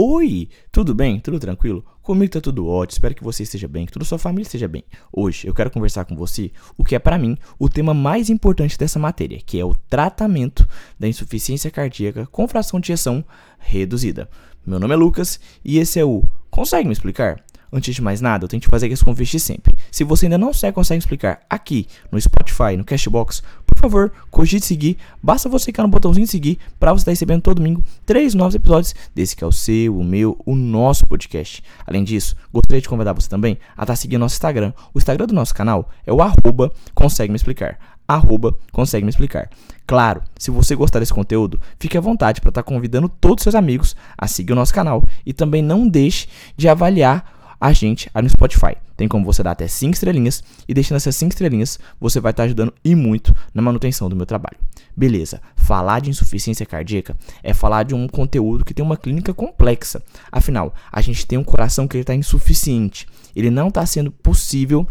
Oi, tudo bem? Tudo tranquilo? Comigo tá tudo ótimo, espero que você esteja bem, que toda sua família esteja bem. Hoje eu quero conversar com você o que é para mim o tema mais importante dessa matéria, que é o tratamento da insuficiência cardíaca com fração de ejeção reduzida. Meu nome é Lucas e esse é o Consegue me explicar? Antes de mais nada, eu tenho que fazer esse convite sempre. Se você ainda não segue, consegue explicar aqui no Spotify, no Cashbox, por favor, cogite seguir. Basta você clicar no botãozinho de seguir para você estar recebendo todo domingo três novos episódios desse que é o seu, o meu, o nosso podcast. Além disso, gostaria de convidar você também a estar seguindo nosso Instagram. O Instagram do nosso canal é o arroba consegue me explicar. Arroba consegue me explicar. Claro, se você gostar desse conteúdo, fique à vontade para estar convidando todos os seus amigos a seguir o nosso canal e também não deixe de avaliar a gente aí no Spotify. Tem como você dar até 5 estrelinhas e deixando essas 5 estrelinhas, você vai estar ajudando e muito na manutenção do meu trabalho. Beleza, falar de insuficiência cardíaca é falar de um conteúdo que tem uma clínica complexa. Afinal, a gente tem um coração que está insuficiente. Ele não está sendo possível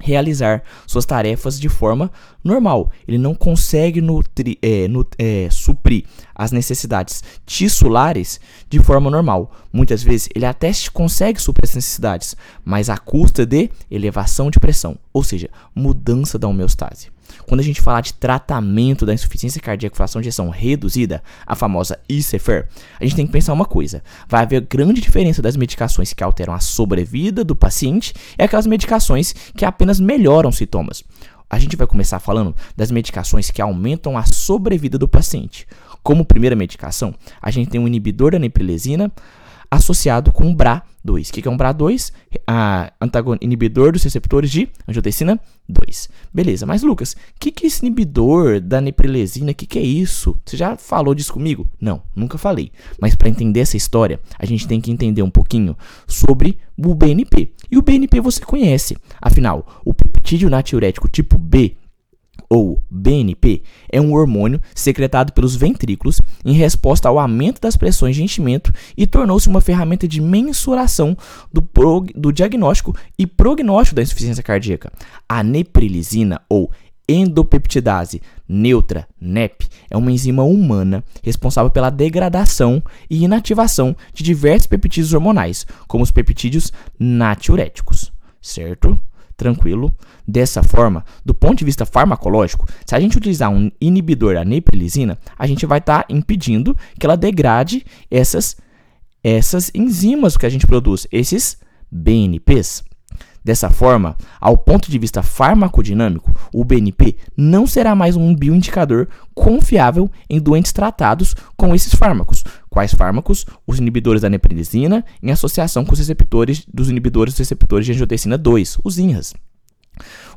realizar suas tarefas de forma normal. Ele não consegue nutri, é, nut, é, suprir as necessidades tissulares de forma normal. Muitas vezes ele até consegue suprir as necessidades, mas à custa de elevação de pressão, ou seja, mudança da homeostase. Quando a gente falar de tratamento da insuficiência cardíaca fração de ejeção reduzida, a famosa ICFR, a gente tem que pensar uma coisa: vai haver grande diferença das medicações que alteram a sobrevida do paciente e aquelas medicações que apenas melhoram sintomas. A gente vai começar falando das medicações que aumentam a sobrevida do paciente. Como primeira medicação, a gente tem um inibidor da neprilisina, associado com o BRA2. O que é um BRA2? A inibidor dos receptores de angiotensina 2. Beleza, mas Lucas, o que, que é esse inibidor da neprilesina? O que, que é isso? Você já falou disso comigo? Não, nunca falei. Mas para entender essa história, a gente tem que entender um pouquinho sobre o BNP. E o BNP você conhece. Afinal, o peptídeo natriurético tipo B ou BNP, é um hormônio secretado pelos ventrículos em resposta ao aumento das pressões de enchimento e tornou-se uma ferramenta de mensuração do, do diagnóstico e prognóstico da insuficiência cardíaca. A neprilisina ou endopeptidase neutra, NEP, é uma enzima humana responsável pela degradação e inativação de diversos peptídeos hormonais, como os peptídeos natriuréticos, certo? Tranquilo. Dessa forma, do ponto de vista farmacológico, se a gente utilizar um inibidor da neprilisina, a gente vai estar tá impedindo que ela degrade essas, essas enzimas que a gente produz, esses BNPs. Dessa forma, ao ponto de vista farmacodinâmico, o BNP não será mais um bioindicador confiável em doentes tratados com esses fármacos. Quais fármacos? Os inibidores da neprilisina em associação com os receptores dos inibidores dos receptores de angiotensina 2, os INRAS.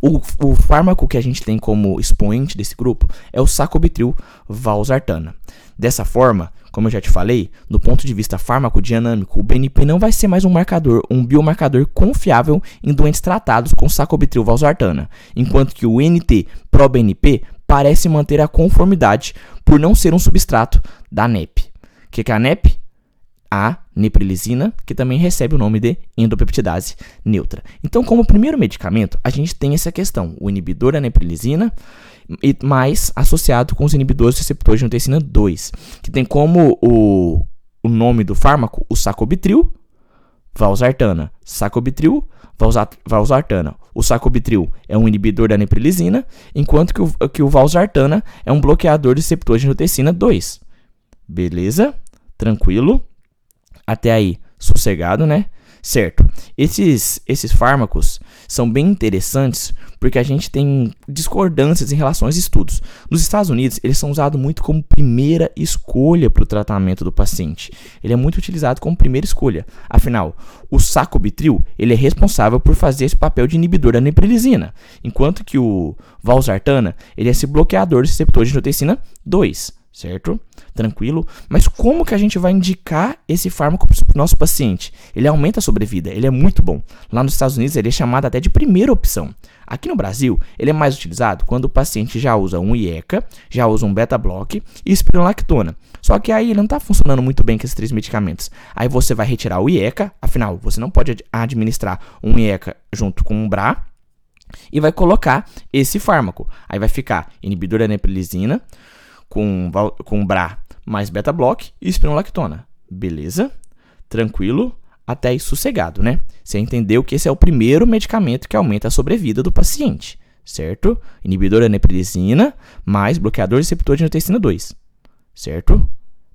O, o, fármaco que a gente tem como expoente desse grupo é o sacubitril valsartana. Dessa forma, como eu já te falei, do ponto de vista farmacodinâmico, o BNP não vai ser mais um marcador, um biomarcador confiável em doentes tratados com sacubitril valsartana, enquanto que o NT-proBNP parece manter a conformidade por não ser um substrato da NEP. Que, é a NEP? A neprilisina, que também recebe o nome de endopeptidase neutra. Então, como primeiro medicamento, a gente tem essa questão, o inibidor da neprilisina, e mais associado com os inibidores receptores de angiotensina 2, que tem como o, o nome do fármaco o sacobitril, valsartana, sacobitril, valsartana. O sacobitril é um inibidor da neprilisina, enquanto que o, que o valsartana é um bloqueador de receptores de angiotensina 2. Beleza? Tranquilo? Até aí, sossegado, né? Certo. Esses, esses fármacos são bem interessantes porque a gente tem discordâncias em relação aos estudos. Nos Estados Unidos, eles são usados muito como primeira escolha para o tratamento do paciente. Ele é muito utilizado como primeira escolha. Afinal, o sacubitril ele é responsável por fazer esse papel de inibidor da neprilisina, enquanto que o valsartana ele é esse bloqueador de receptor de angiotensina 2 certo? Tranquilo. Mas como que a gente vai indicar esse fármaco para o nosso paciente? Ele aumenta a sobrevida, ele é muito bom. Lá nos Estados Unidos ele é chamado até de primeira opção. Aqui no Brasil, ele é mais utilizado quando o paciente já usa um IECA, já usa um beta-block e espironolactona. Só que aí ele não está funcionando muito bem com esses três medicamentos. Aí você vai retirar o IECA, afinal, você não pode administrar um IECA junto com um BRA, e vai colocar esse fármaco. Aí vai ficar inibidor da neprilisina, com, com BRA mais beta-block e espironolactona. Beleza? Tranquilo? Até aí sossegado, né? Você entendeu que esse é o primeiro medicamento que aumenta a sobrevida do paciente, certo? Inibidor da neprilisina mais bloqueador receptor de angiotensina 2, certo?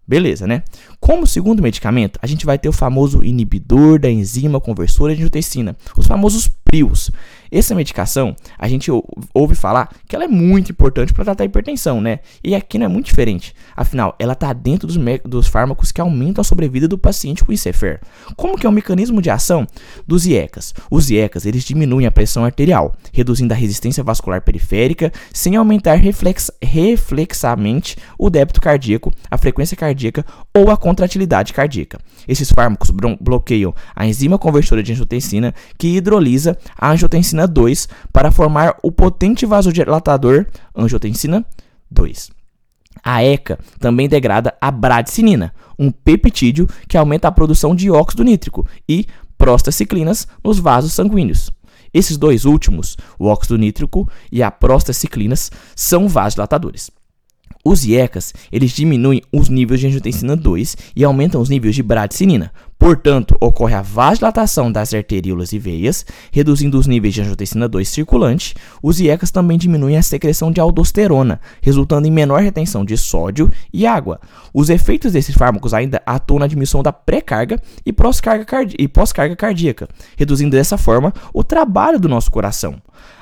Beleza, né? Como segundo medicamento, a gente vai ter o famoso inibidor da enzima conversora de angiotensina, os famosos PRIOs. Essa medicação, a gente ouve falar que ela é muito importante para tratar a hipertensão, né? E aqui não é muito diferente. Afinal, ela está dentro dos, dos, fármacos que aumentam a sobrevida do paciente com ICFR. Como que é o mecanismo de ação dos IECAs? Os IECAs, eles diminuem a pressão arterial, reduzindo a resistência vascular periférica, sem aumentar reflex, reflexamente o débito cardíaco, a frequência cardíaca ou a contratilidade cardíaca. Esses fármacos bloqueiam a enzima conversora de angiotensina que hidrolisa a angiotensina 2 para formar o potente vasodilatador angiotensina 2. A ECA também degrada a bradicinina, um peptídeo que aumenta a produção de óxido nítrico e prostaciclinas nos vasos sanguíneos. Esses dois últimos, o óxido nítrico e a prostaciclinas, são vasodilatadores. Os IECAs, eles diminuem os níveis de angiotensina 2 e aumentam os níveis de bradicinina. Portanto, ocorre a vasodilatação das arteríolas e veias, reduzindo os níveis de angiotensina 2 circulante. Os IECAs também diminuem a secreção de aldosterona, resultando em menor retenção de sódio e água. Os efeitos desses fármacos ainda atuam na diminuição da pré-carga e pós-carga cardíaca, reduzindo dessa forma o trabalho do nosso coração.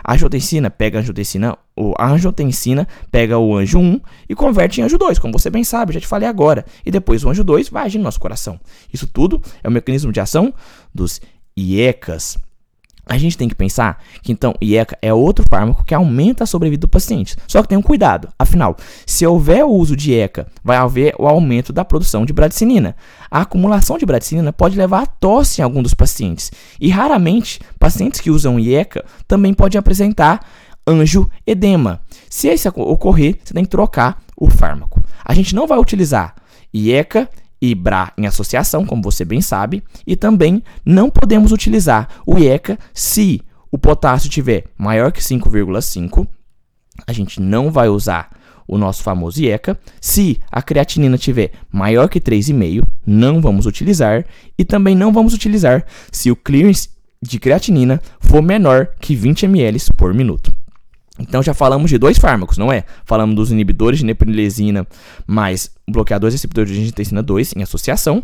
A angiotensina pega a angiotensina, a angiotensina pega o anjo 1 e converte em anjo 2, como você bem sabe, já te falei agora. E depois o anjo 2 vai agir no nosso coração. Isso tudo é o mecanismo de ação dos IECAS. A gente tem que pensar que então IECA é outro fármaco que aumenta a sobrevida do paciente. Só que tem um cuidado. Afinal, se houver o uso de IECA, vai haver o aumento da produção de bradicinina. A acumulação de bradicinina pode levar a tosse em algum dos pacientes. E raramente, pacientes que usam IECA também podem apresentar edema. Se isso ocorrer, você tem que trocar o fármaco. A gente não vai utilizar IECA e BRA em associação, como você bem sabe, e também não podemos utilizar o IECA se o potássio tiver maior que 5,5. A gente não vai usar o nosso famoso IECA. Se a creatinina tiver maior que 3,5, não vamos utilizar. E também não vamos utilizar se o clearance de creatinina for menor que 20 ml por minuto. Então já falamos de dois fármacos, não é? Falamos dos inibidores de neprilesina mais bloqueadores receptores de angiotensina 2 em associação.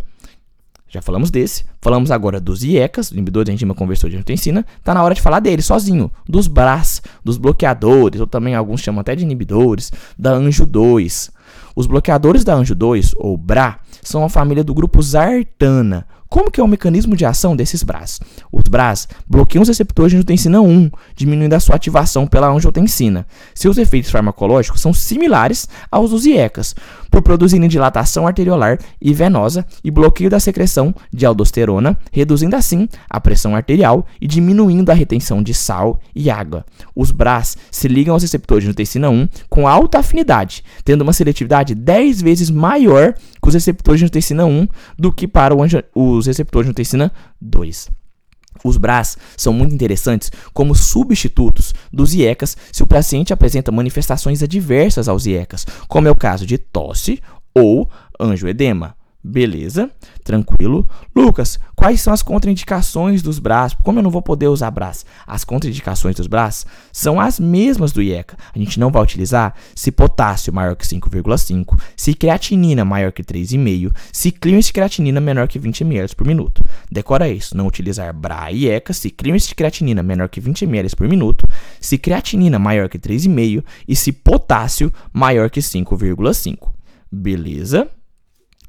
Já falamos desse. Falamos agora dos IECAs, inibidores de enzima conversor de angiotensina. Tá na hora de falar dele sozinho, dos BRAS, dos bloqueadores, ou também alguns chamam até de inibidores, da Anjo 2. Os bloqueadores da Anjo 2, ou BRA, são a família do grupo Zartana, como que é o mecanismo de ação desses BRAS? Os BRAS bloqueiam os receptores de angiotensina 1, diminuindo a sua ativação pela angiotensina. Seus efeitos farmacológicos são similares aos dos IECAs, por produzirem dilatação arteriolar e venosa e bloqueio da secreção de aldosterona, reduzindo assim a pressão arterial e diminuindo a retenção de sal e água. Os BRAS se ligam aos receptores de angiotensina 1 com alta afinidade, tendo uma seletividade 10 vezes maior que os receptores de angiotensina 1 do que para os receptores de angiotensina 2. Os BRAS são muito interessantes como substitutos dos IECAS se o paciente apresenta manifestações adversas aos IECAS, como é o caso de tosse ou angioedema. Beleza, tranquilo. Lucas, quais são as contraindicações dos BRAS? Como eu não vou poder usar BRAS? As contraindicações dos BRAS são as mesmas do IECA. A gente não vai utilizar se potássio maior que 5,5, se creatinina maior que 3,5, se clearance de creatinina menor que 20 ml por minuto. Decora isso, não utilizar BRA e IECA se clearance de creatinina menor que 20 ml por minuto, se creatinina maior que 3,5 e se potássio maior que 5,5. Beleza?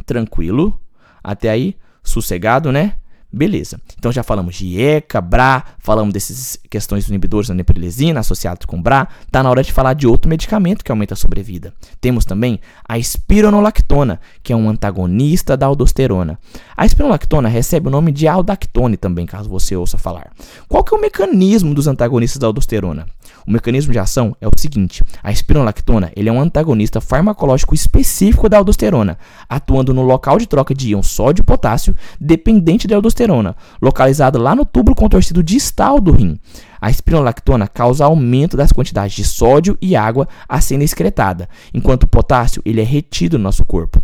Tranquilo. Até aí, sossegado, né? Beleza. Então já falamos de ECA, BRA, falamos dessas questões dos inibidores da neprilesina associados com BRA. Tá na hora de falar de outro medicamento que aumenta a sobrevida. Temos também a espironolactona, que é um antagonista da aldosterona. A espironolactona recebe o nome de aldactone também, caso você ouça falar. Qual que é o mecanismo dos antagonistas da aldosterona? O mecanismo de ação é o seguinte: a espironolactona ele é um antagonista farmacológico específico da aldosterona, atuando no local de troca de íon sódio e potássio dependente da aldosterona, localizado lá no túbulo contorcido distal do rim. A espironolactona causa aumento das quantidades de sódio e água a sendo excretada, enquanto o potássio ele é retido no nosso corpo.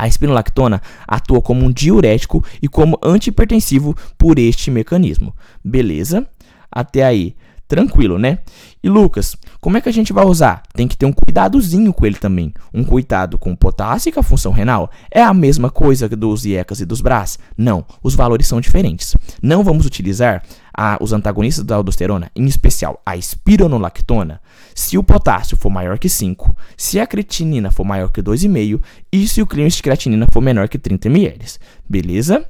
A espinolactona atua como um diurético e como antihipertensivo por este mecanismo. Beleza? Até aí, tranquilo, né? E Lucas, como é que a gente vai usar? Tem que ter um cuidadozinho com ele também. Um cuidado com o potássio e com a função renal. É a mesma coisa dos IECAS e dos BRAS? Não, os valores são diferentes. Não vamos utilizar a, os antagonistas da aldosterona, em especial a espironolactona, se o potássio for maior que 5, se a creatinina for maior que 2,5 e se o clearance de creatinina for menor que 30 ml. Beleza?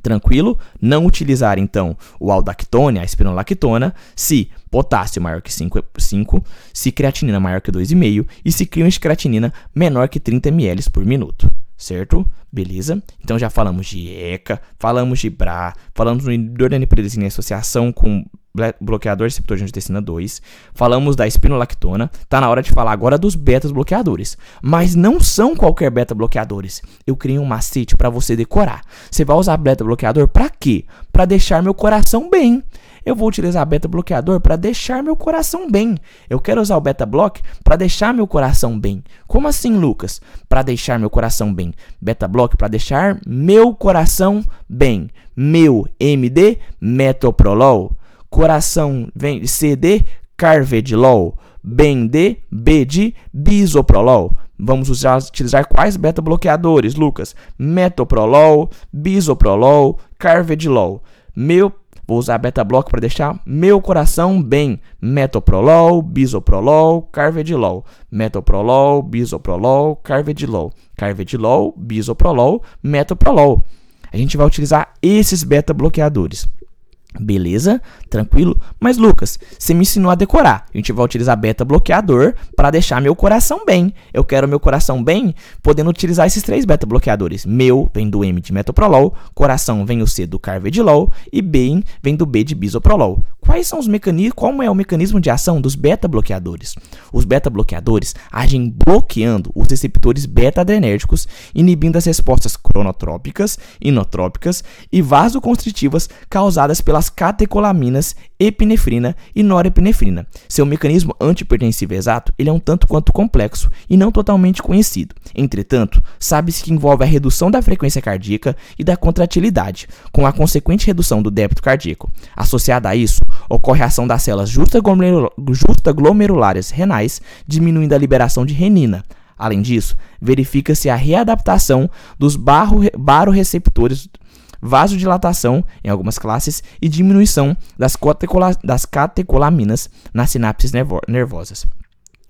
Tranquilo? Não utilizar então o aldactone, a espironolactona, se potássio maior que 5, 5 se creatinina maior que 2,5 e se clearance de creatinina menor que 30 ml por minuto certo? Beleza? Então já falamos de ECA, falamos de BRA, falamos do inibidor da em associação com bloqueador receptor de angiotensina 2, falamos da espinolactona, tá na hora de falar agora dos betas bloqueadores, mas não são qualquer beta bloqueadores. Eu criei um macete para você decorar. Você vai usar beta bloqueador para quê? Para deixar meu coração bem eu vou utilizar beta bloqueador para deixar meu coração bem. Eu quero usar o beta block para deixar meu coração bem. Como assim, Lucas? Para deixar meu coração bem. Beta block para deixar meu coração bem. Meu MD metoprolol. Coração vem CD carvedilol. Bem D, B de bisoprolol. Vamos usar, utilizar quais beta bloqueadores, Lucas? Metoprolol, bisoprolol, carvedilol. Meu Vou usar beta bloco para deixar meu coração bem. Metoprolol, bisoprolol, carvedilol. Metoprolol, bisoprolol, carvedilol. Carvedilol, bisoprolol, metoprolol. A gente vai utilizar esses beta bloqueadores. Beleza? Tranquilo? Mas Lucas, você me ensinou a decorar. A gente vai utilizar beta bloqueador para deixar meu coração bem. Eu quero meu coração bem, podendo utilizar esses três beta bloqueadores. Meu vem do M de metoprolol, coração vem o C do carvedilol e B vem do B de bisoprolol. Quais são os mecanismos, qual é o mecanismo de ação dos beta bloqueadores? Os beta bloqueadores agem bloqueando os receptores beta-adrenérgicos, inibindo as respostas cronotrópicas, inotrópicas e vasoconstritivas causadas pela as catecolaminas, epinefrina e norepinefrina. Seu mecanismo antipertensivo exato ele é um tanto quanto complexo e não totalmente conhecido. Entretanto, sabe-se que envolve a redução da frequência cardíaca e da contratilidade, com a consequente redução do débito cardíaco. Associada a isso, ocorre a ação das células justaglomerulares renais, diminuindo a liberação de renina. Além disso, verifica-se a readaptação dos baroreceptores vasodilatação em algumas classes e diminuição das, das catecolaminas nas sinapses nervosas.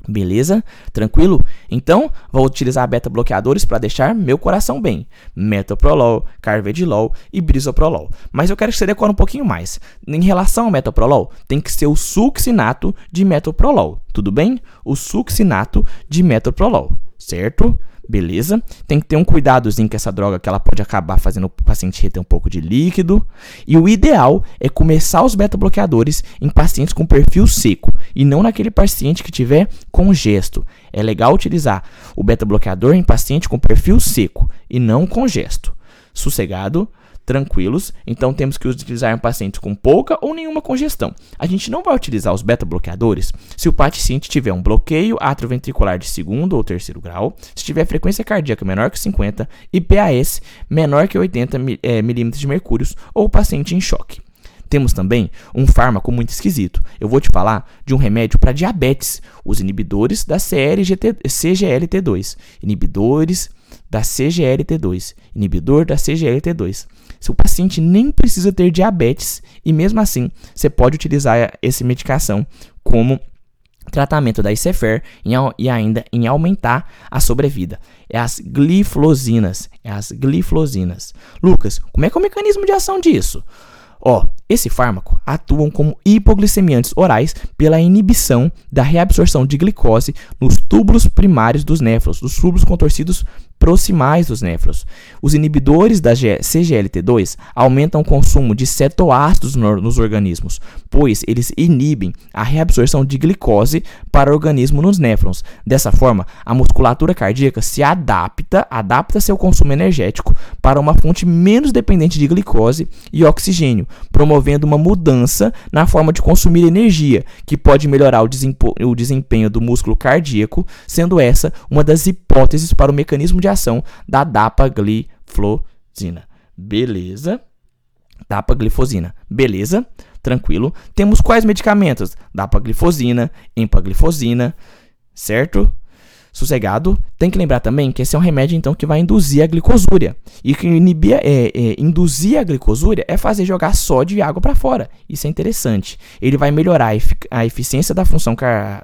Beleza? Tranquilo? Então, vou utilizar beta-bloqueadores para deixar meu coração bem. Metoprolol, carvedilol e brisoprolol. Mas eu quero que você decore um pouquinho mais. Em relação ao metoprolol, tem que ser o succinato de metoprolol. Tudo bem? O succinato de metoprolol, certo? Beleza? Tem que ter um cuidadozinho com essa droga que ela pode acabar fazendo o paciente reter um pouco de líquido. E o ideal é começar os beta-bloqueadores em pacientes com perfil seco e não naquele paciente que tiver congesto. É legal utilizar o beta-bloqueador em paciente com perfil seco e não congesto. Sossegado, tranquilos, então temos que utilizar em pacientes com pouca ou nenhuma congestão. A gente não vai utilizar os beta-bloqueadores se o paciente tiver um bloqueio atrioventricular de segundo ou terceiro grau, se tiver frequência cardíaca menor que 50 e PAS menor que 80 é, milímetros de mercúrio ou paciente em choque. Temos também um fármaco muito esquisito. Eu vou te falar de um remédio para diabetes, os inibidores da CLGT, CGLT2. Inibidores da CGLT2. Inibidor da CGLT2. Seu paciente nem precisa ter diabetes e mesmo assim você pode utilizar essa medicação como tratamento da ICFR e ainda em aumentar a sobrevida. É as gliflosinas, é as gliflosinas. Lucas, como é que é o mecanismo de ação disso? Ó, esse fármaco atuam como hipoglicemiantes orais pela inibição da reabsorção de glicose nos túbulos primários dos néfrons, dos túbulos contorcidos proximais dos néfrons. Os inibidores da CGLT2 aumentam o consumo de cetoácidos nos organismos, pois eles inibem a reabsorção de glicose para o organismo nos néfrons. Dessa forma, a musculatura cardíaca se adapta, adapta seu consumo energético para uma fonte menos dependente de glicose e oxigênio, promovendo uma mudança na forma de consumir energia, que pode melhorar o desempenho do músculo cardíaco, sendo essa uma das hipóteses para o mecanismo de ação da dapagliflozina. Beleza? Dapaglifosina. Beleza? Tranquilo. Temos quais medicamentos? Dapaglifosina, empaglifosina, certo? Sossegado, tem que lembrar também que esse é um remédio então que vai induzir a glicosúria. E que inibir, é, é, induzir a glicosúria é fazer jogar sódio e água para fora. Isso é interessante. Ele vai melhorar a, efic a eficiência da função,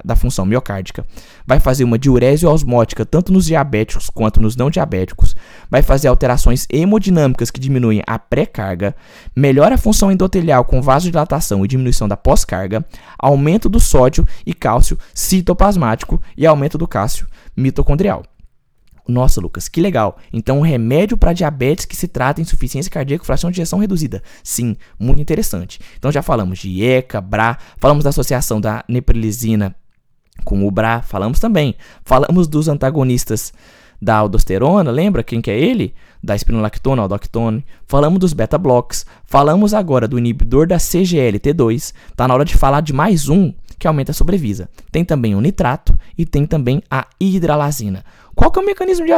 da função miocárdica, vai fazer uma diurese osmótica tanto nos diabéticos quanto nos não diabéticos, vai fazer alterações hemodinâmicas que diminuem a pré-carga, melhora a função endotelial com vasodilatação e diminuição da pós-carga, aumento do sódio e cálcio citoplasmático e aumento do cálcio mitocondrial. Nossa, Lucas, que legal. Então, um remédio para diabetes que se trata em insuficiência cardíaca, fração de ejeção reduzida. Sim, muito interessante. Então, já falamos de ECA, BRA, falamos da associação da neprilizina com o BRA, falamos também. Falamos dos antagonistas da aldosterona, lembra quem que é ele? Da espinolactona, aldoctone. Falamos dos beta blocks. Falamos agora do inibidor da CGLT2. Tá na hora de falar de mais um que aumenta a sobrevisa. Tem também o nitrato e tem também a hidralazina. Qual que é o mecanismo de,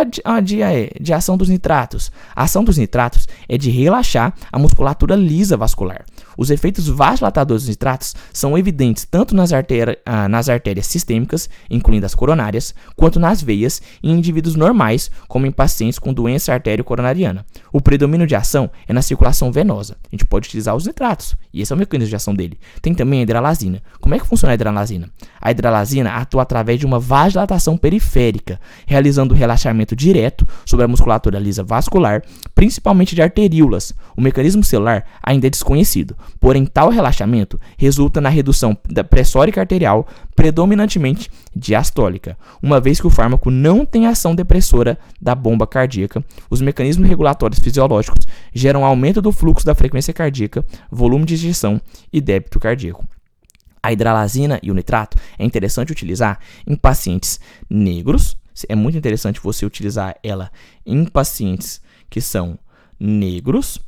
de, eh, de, ação dos nitratos? A ação dos nitratos é de relaxar a musculatura lisa vascular. Os efeitos vasodilatadores dos nitratos são evidentes tanto nas, artéria, ah, nas artérias sistêmicas, incluindo as coronárias, quanto nas veias em indivíduos normais, como em pacientes com doença artério-coronariana. O predomínio de ação é na circulação venosa. A gente pode utilizar os nitratos, e esse é o mecanismo de ação dele. Tem também a hidralazina. Como é que funciona a hidralazina? A hidralazina atua através de uma vasodilatação periférica, realizando relaxamento direto sobre a musculatura lisa vascular, principalmente de arteríolas. O mecanismo celular ainda é desconhecido, porém tal relaxamento resulta na redução da pressórica arterial, predominantemente diastólica. Uma vez que o fármaco não tem ação depressora da bomba cardíaca, os mecanismos regulatórios fisiológicos geram aumento do fluxo da frequência cardíaca, volume de injeção e débito cardíaco. A hidralazina e o nitrato é interessante utilizar em pacientes negros. É muito interessante você utilizar ela em pacientes que são negros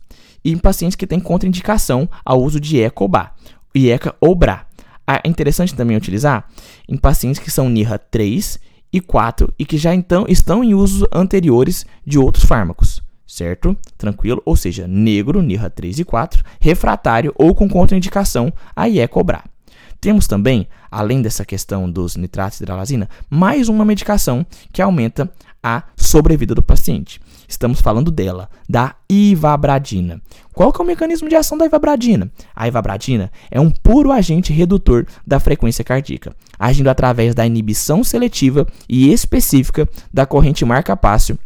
e em pacientes que têm contraindicação ao uso de ECA IECA ou BRA. É interessante também utilizar em pacientes que são NIRA 3 e 4 e que já então estão em usos anteriores de outros fármacos, certo? Tranquilo? Ou seja, negro, NIRA 3 e 4, refratário ou com contraindicação a IECA ou BRA. Temos também, além dessa questão dos nitratos de hidralazina, mais uma medicação que aumenta a sobrevida do paciente. Estamos falando dela, da ivabradina. Qual que é o mecanismo de ação da ivabradina? A ivabradina é um puro agente redutor da frequência cardíaca, agindo através da inibição seletiva e específica da corrente marca-pássio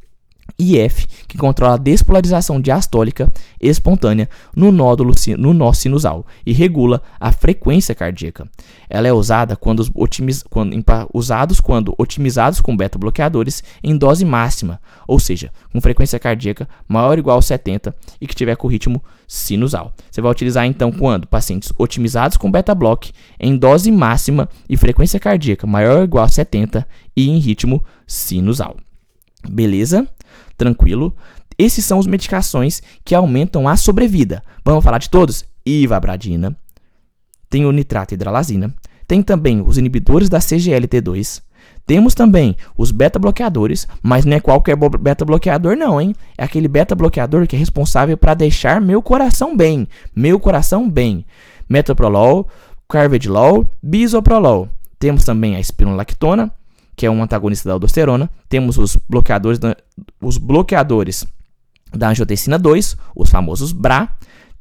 IF, que controla a despolarização diastólica espontânea no nódulo no nó sinusal e regula a frequência cardíaca. Ela é usada quando, otimiz, quando usados quando otimizados com beta-bloqueadores em dose máxima, ou seja, com frequência cardíaca maior ou igual a 70 e que tiver com ritmo sinusal. Você vai utilizar então quando pacientes otimizados com beta-block em dose máxima e frequência cardíaca maior ou igual a 70 e em ritmo sinusal. Beleza? tranquilo. Esses são as medicações que aumentam a sobrevida. Vamos falar de todos? Ivabradina, tem o nitrato hidralazina, tem também os inibidores da CGLT2, temos também os beta-bloqueadores, mas não é qualquer beta-bloqueador não, hein? É aquele beta-bloqueador que é responsável para deixar meu coração bem, meu coração bem. Metoprolol, carvedilol, bisoprolol. Temos também a espinolactona, que é um antagonista da aldosterona. Temos os bloqueadores da, os bloqueadores da angiotensina 2, os famosos BRA.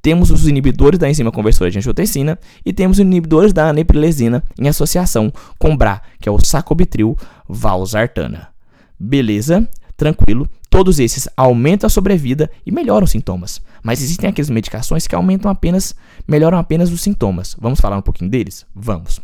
Temos os inibidores da enzima conversora de angiotensina e temos os inibidores da aneprilesina em associação com BRA, que é o sacubitril valsartana. Beleza? Tranquilo. Todos esses aumentam a sobrevida e melhoram os sintomas. Mas existem aquelas medicações que aumentam apenas, melhoram apenas os sintomas. Vamos falar um pouquinho deles? Vamos.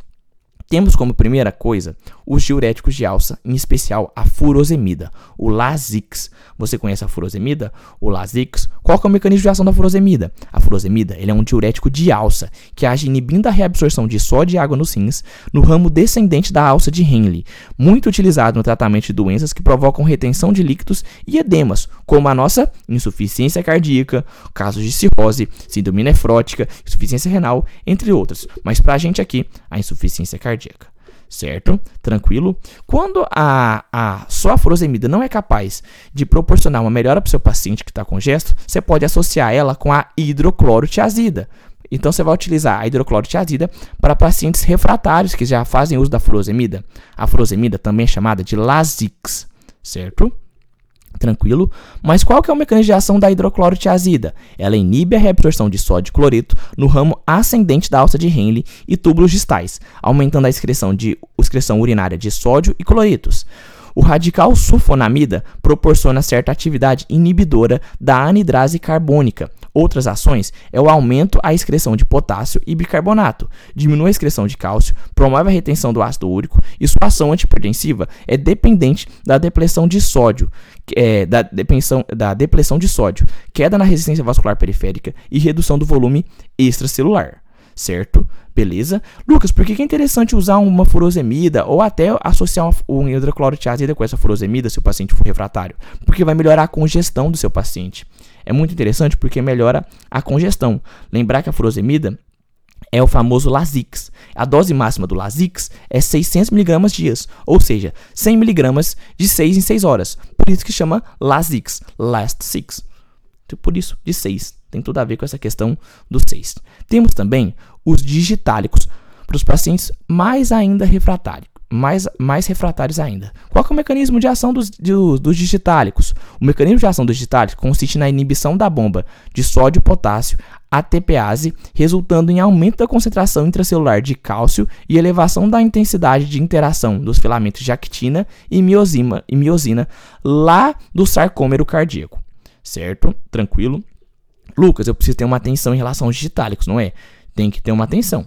Temos como primeira coisa os diuréticos de alça, em especial a furosemida, o Lasix. Você conhece a furosemida? O Lasix. Qual é o mecanismo de ação da furosemida? A furosemida ele é um diurético de alça que age inibindo a reabsorção de sódio e água nos rins no ramo descendente da alça de Henle, muito utilizado no tratamento de doenças que provocam retenção de líquidos e edemas, como a nossa insuficiência cardíaca, casos de cirrose, síndrome nefrótica, insuficiência renal, entre outras. Mas para a gente aqui, a insuficiência cardíaca cardíaca, certo? Tranquilo? Quando a, a só a furosemida não é capaz de proporcionar uma melhora para o seu paciente que está com gesto, você pode associar ela com a hidroclorotiazida. Então você vai utilizar a hidroclorotiazida para pacientes refratários que já fazem uso da furosemida. A furosemida também é chamada de Lasix, certo? Tranquilo. Mas qual que é o mecanismo de ação da hidroclorotiazida? Ela inibe a reabsorção de sódio e cloreto no ramo ascendente da alça de Henle e túbulos distais, aumentando a excreção, de, excreção urinária de sódio e cloretos. O radical sulfonamida proporciona certa atividade inibidora da anidrase carbônica. Outras ações é o aumento a excreção de potássio e bicarbonato, diminui a excreção de cálcio, promove a retenção do ácido úrico e sua ação antihipertensiva é dependente da depressão de sódio, é, da, depressão, da depressão de sódio, queda na resistência vascular periférica e redução do volume extracelular certo? Beleza? Lucas, por que, é interessante usar uma furosemida ou até associar um hidroclorotiazida com essa furosemida se o paciente for refratário? Porque vai melhorar a congestão do seu paciente. É muito interessante porque melhora a congestão. Lembrar que a furosemida é o famoso Lasix. A dose máxima do Lasix é 600 mg dias, ou seja, 100 mg de 6 em 6 horas. Por isso que chama Lasix, Last Six. Por isso, de 6. Tem tudo a ver com essa questão do 6. Temos também os digitálicos para os pacientes mais ainda refratários. Mais, mais refratários ainda. Qual é o mecanismo de ação dos, dos, dos digitálicos? O mecanismo de ação dos digitálicos consiste na inibição da bomba de sódio potássio ATPase, resultando em aumento da concentração intracelular de cálcio e elevação da intensidade de interação dos filamentos de actina e, miosina, e miosina lá do sarcômero cardíaco. Certo? Tranquilo? Lucas, eu preciso ter uma atenção em relação aos digitálicos, não é? Tem que ter uma atenção.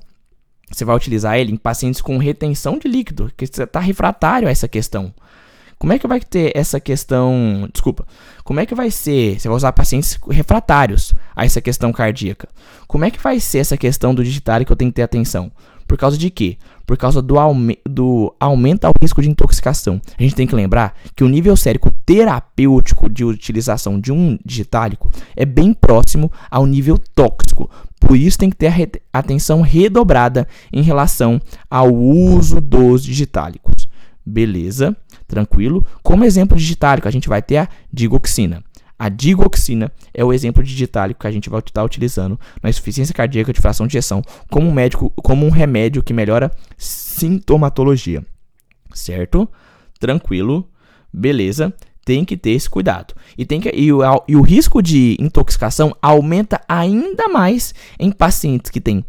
Você vai utilizar ele em pacientes com retenção de líquido, que está refratário a essa questão. Como é que vai ter essa questão? Desculpa. Como é que vai ser? Você vai usar pacientes refratários a essa questão cardíaca. Como é que vai ser essa questão do digitário que eu tenho que ter atenção? Por causa de quê? Por causa do, aume do aumento ao risco de intoxicação. A gente tem que lembrar que o nível sérico terapêutico de utilização de um digitálico é bem próximo ao nível tóxico. Por isso tem que ter atenção redobrada em relação ao uso dos digitálicos. Beleza? Tranquilo? Como exemplo digitálico, a gente vai ter a digoxina. A digoxina é o exemplo digitálico que a gente vai estar utilizando na insuficiência cardíaca de fração de ejeção como um, médico, como um remédio que melhora sintomatologia. Certo? Tranquilo? Beleza? Tem que ter esse cuidado. E, tem que, e, o, e o risco de intoxicação aumenta ainda mais em pacientes que têm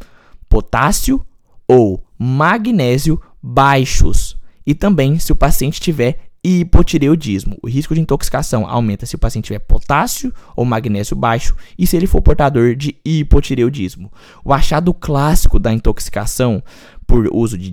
potássio ou magnésio baixos. E também se o paciente tiver e hipotireoidismo. O risco de intoxicação aumenta se o paciente tiver potássio ou magnésio baixo e se ele for portador de hipotireoidismo. O achado clássico da intoxicação por uso de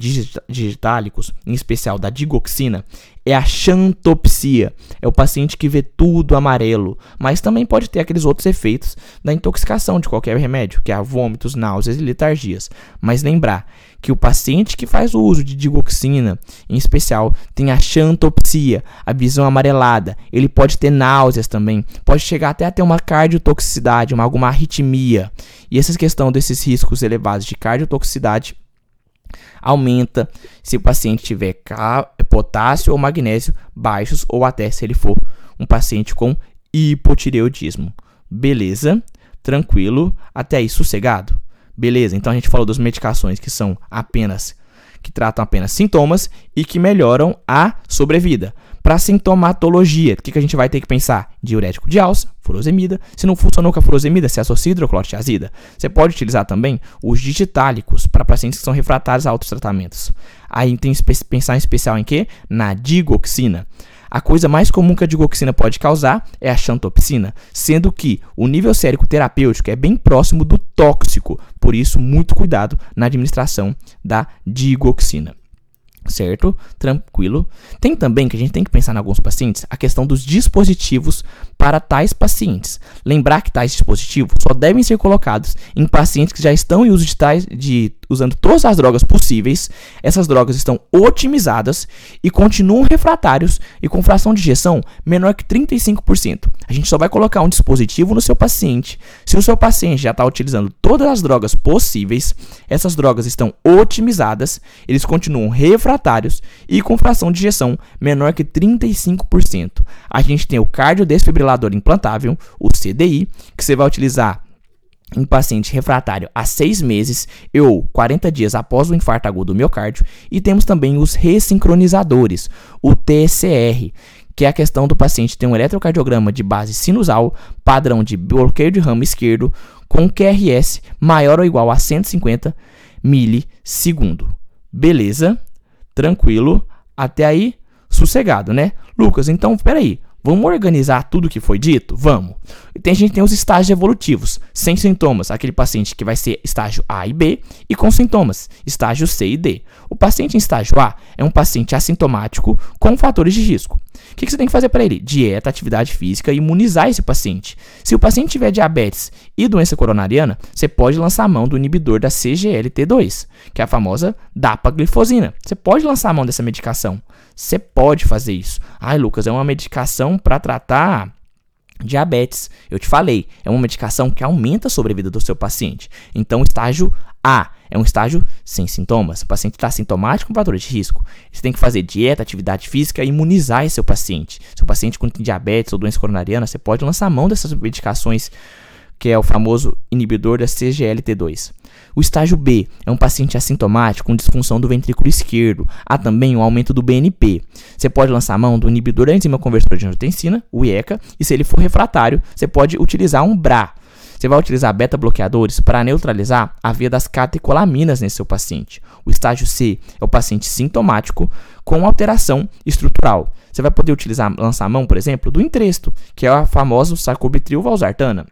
digitálicos, em especial da digoxina, é a xantopsia. É o paciente que vê tudo amarelo, mas também pode ter aqueles outros efeitos da intoxicação de qualquer remédio, que é vômitos, náuseas e letargias. Mas lembrar que o paciente que faz o uso de digoxina, em especial, tem a xantopsia, a visão amarelada. Ele pode ter náuseas também, pode chegar até a ter uma cardiotoxicidade, uma, alguma arritmia. E essa questão desses riscos elevados de cardiotoxicidade aumenta se o paciente tiver potássio ou magnésio baixos ou até se ele for um paciente com hipotireoidismo. Beleza? Tranquilo? Até aí sossegado? Beleza? Então a gente falou das medicações que são apenas que tratam apenas sintomas e que melhoram a sobrevida. Para sintomatologia, o que, que a gente vai ter que pensar? Diurético de alça, furosemida. Se não funcionou com a furosemida, se associa hidroclorotiazida. Você pode utilizar também os digitálicos para pacientes que são refratários a outros tratamentos. Aí tem que pensar em especial em quê? Na digoxina. A coisa mais comum que a digoxina pode causar é a xantopsina, sendo que o nível sérico terapêutico é bem próximo do tóxico, por isso muito cuidado na administração da digoxina certo? Tranquilo. Tem também que a gente tem que pensar em alguns pacientes a questão dos dispositivos para tais pacientes. Lembrar que tais dispositivos só devem ser colocados em pacientes que já estão em uso de tais, de usando todas as drogas possíveis, essas drogas estão otimizadas e continuam refratários e com fração de injeção menor que 35%. A gente só vai colocar um dispositivo no seu paciente. Se o seu paciente já está utilizando todas as drogas possíveis, essas drogas estão otimizadas, eles continuam refratários e com fração de injeção menor que 35%. A gente tem o cardiodesfibrilador implantável, o CDI, que você vai utilizar em paciente refratário há seis meses ou 40 dias após o infarto agudo do miocárdio. E temos também os ressincronizadores, o TSR, que é a questão do paciente ter um eletrocardiograma de base sinusal, padrão de bloqueio de ramo esquerdo, com QRS maior ou igual a 150 milissegundo. Beleza? Tranquilo? Até aí, sossegado, né? Lucas, então, peraí. Vamos organizar tudo que foi dito? Vamos. E a gente tem os estágios evolutivos, sem sintomas, aquele paciente que vai ser estágio A e B, e com sintomas, estágio C e D. O paciente em estágio A é um paciente assintomático com fatores de risco. O que, que você tem que fazer para ele? Dieta, atividade física e imunizar esse paciente. Se o paciente tiver diabetes e doença coronariana, você pode lançar a mão do inibidor da CGLT2, que é a famosa dapaglifosina. Você pode lançar a mão dessa medicação. Você pode fazer isso. Ai, Lucas, é uma medicação para tratar diabetes. Eu te falei, é uma medicação que aumenta a sobrevida do seu paciente. Então, estágio A é um estágio sem sintomas. O paciente está sintomático com fatores de risco. Você tem que fazer dieta, atividade física e imunizar esse seu paciente. Seu paciente com diabetes ou doença coronariana, você pode lançar mão dessas medicações que é o famoso inibidor da CGLT2. O estágio B é um paciente assintomático com disfunção do ventrículo esquerdo. Há também um aumento do BNP. Você pode lançar mão do inibidor enzima conversora de angiotensina, o IECA, e se ele for refratário, você pode utilizar um BRA. Você vai utilizar beta-bloqueadores para neutralizar a via das catecolaminas nesse seu paciente. O estágio C é o paciente sintomático com alteração estrutural. Você vai poder utilizar, lançar mão, por exemplo, do entresto, que é o famoso sacubitril valsartana.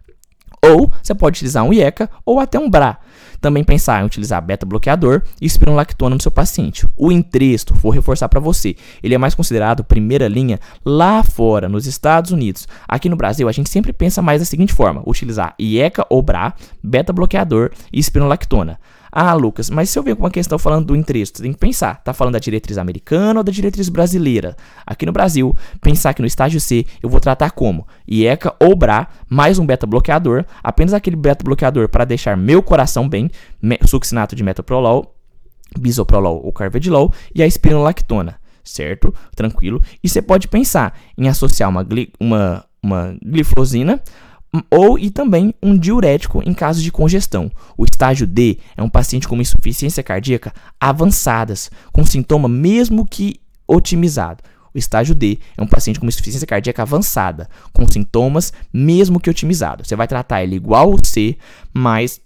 Ou você pode utilizar um IECA ou até um BRA. Também pensar em utilizar beta-bloqueador e espironolactona no seu paciente. O entresto, vou reforçar para você, ele é mais considerado primeira linha lá fora, nos Estados Unidos. Aqui no Brasil, a gente sempre pensa mais da seguinte forma: utilizar IECA ou BRA, beta-bloqueador e espironolactona. Ah, Lucas, mas se eu ver com uma questão falando do entresto, você tem que pensar, tá falando da diretriz americana ou da diretriz brasileira? Aqui no Brasil, pensar que no estágio C eu vou tratar como IECA ou BRA, mais um beta-bloqueador, apenas aquele beta-bloqueador para deixar meu coração bem, succinato de metoprolol, bisoprolol ou carvedilol e a espironolactona, certo? Tranquilo. E você pode pensar em associar uma, uma, uma glifosina ou e também um diurético em caso de congestão. O estágio D é um paciente com insuficiência cardíaca avançadas, com sintoma mesmo que otimizado. O estágio D é um paciente com insuficiência cardíaca avançada, com sintomas mesmo que otimizado. Você vai tratar ele igual o C, mas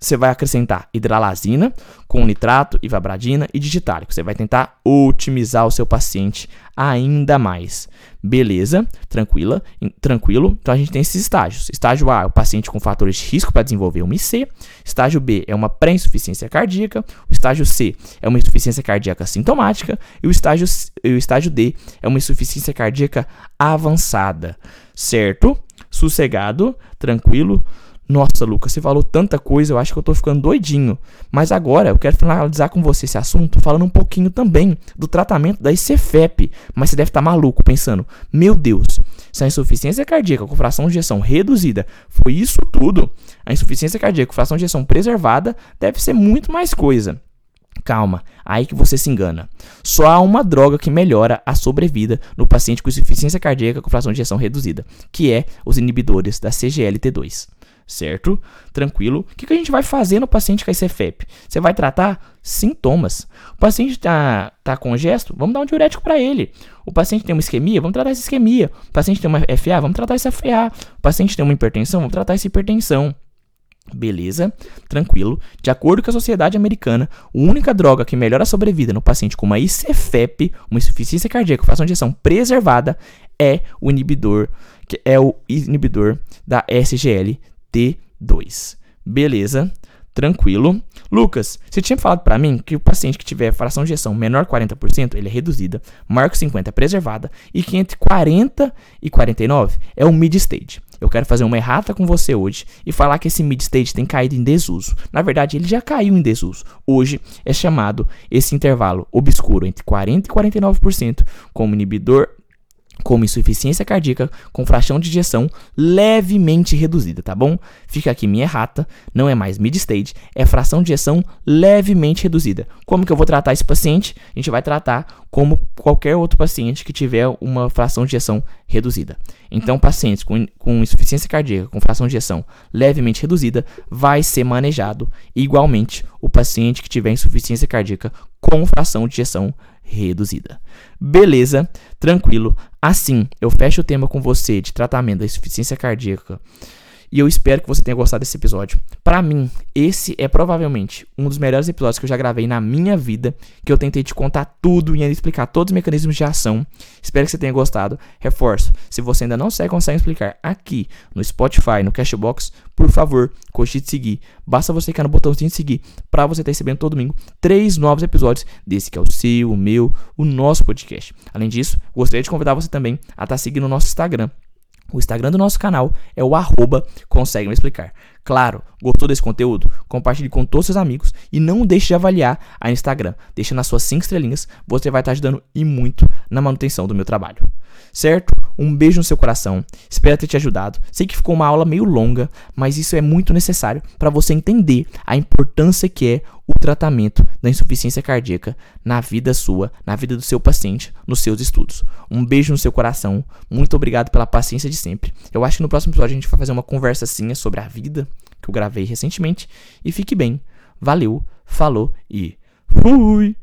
você vai acrescentar hidralazina com nitrato, ivabradina e digitálico. Você vai tentar otimizar o seu paciente ainda mais. Beleza? Tranquila, tranquilo. Então a gente tem esses estágios. Estágio A é o paciente com fatores de risco para desenvolver uma IC. Estágio B é uma pré-insuficiência cardíaca. O estágio C é uma insuficiência cardíaca sintomática. E o estágio, o estágio D é uma insuficiência cardíaca avançada. Certo? Sossegado, tranquilo. Nossa, Lucas, você falou tanta coisa, eu acho que eu tô ficando doidinho. Mas agora eu quero finalizar com você esse assunto falando um pouquinho também do tratamento da ICFEP. Mas você deve estar tá maluco pensando: meu Deus, se a insuficiência cardíaca com fração de ejeção reduzida foi isso tudo, a insuficiência cardíaca com fração de ejeção preservada deve ser muito mais coisa. Calma, aí que você se engana. Só há uma droga que melhora a sobrevida no paciente com insuficiência cardíaca com fração de ejeção reduzida, que é os inibidores da CGLT2 certo? Tranquilo. O que, que a gente vai fazer no paciente com ICFEP? Você vai tratar sintomas. O paciente está tá com gesto, vamos dar um diurético para ele. O paciente tem uma isquemia, vamos tratar essa isquemia. O paciente tem uma FA, vamos tratar essa FA. O paciente tem uma hipertensão, vamos tratar essa hipertensão. Beleza, tranquilo. De acordo com a Sociedade Americana, a única droga que melhora a sobrevida no paciente com uma ICFEP, uma insuficiência cardíaca fração de injeção preservada, é o inibidor, que é o inibidor da SGL T2. Beleza, tranquilo. Lucas, você tinha falado para mim que o paciente que tiver fração de ejeção menor 40%, ele é reduzida, maior que 50 é preservada, e que entre 40 e 49 é o mid stage. eu quero fazer uma errata com você hoje e falar que esse mid stage tem caído em desuso. Na verdade, ele já caiu em desuso. Hoje é chamado esse intervalo obscuro entre 40 e 49% como inibidor como insuficiência cardíaca com fração de ejeção levemente reduzida, tá bom? Fica aqui minha errata, não é mais mid-stage, é fração de ejeção levemente reduzida. Como que eu vou tratar esse paciente? A gente vai tratar como qualquer outro paciente que tiver uma fração de ejeção reduzida. Então, pacientes com, com insuficiência cardíaca com fração de ejeção levemente reduzida vai ser manejado igualmente o paciente que tiver insuficiência cardíaca com fração de ejeção reduzida. Beleza, tranquilo. Assim, eu fecho o tema com você de tratamento da insuficiência cardíaca e eu espero que você tenha gostado desse episódio. Para mim, esse é provavelmente um dos melhores episódios que eu já gravei na minha vida, que eu tentei te contar tudo e explicar todos os mecanismos de ação. Espero que você tenha gostado. Reforço, se você ainda não segue consegue explicar aqui no Spotify, no Cashbox, por favor, cogite seguir. Basta você clicar no botãozinho de seguir para você estar recebendo todo domingo três novos episódios desse que é o seu, o meu, o nosso podcast. Além disso, gostaria de convidar você também a estar seguindo o nosso Instagram o Instagram do nosso canal é o arroba consegue me explicar. Claro, gostou desse conteúdo? Compartilhe com todos seus amigos e não deixe de avaliar a Instagram. Deixa nas suas 5 estrelinhas, você vai estar ajudando e muito na manutenção do meu trabalho. Certo? Um beijo no seu coração. Espero ter te ajudado. Sei que ficou uma aula meio longa, mas isso é muito necessário para você entender a importância que é o tratamento da insuficiência cardíaca na vida sua, na vida do seu paciente, nos seus estudos. Um beijo no seu coração. Muito obrigado pela paciência de sempre. Eu acho que no próximo episódio a gente vai fazer uma conversa assim sobre a vida eu gravei recentemente. E fique bem. Valeu, falou e fui!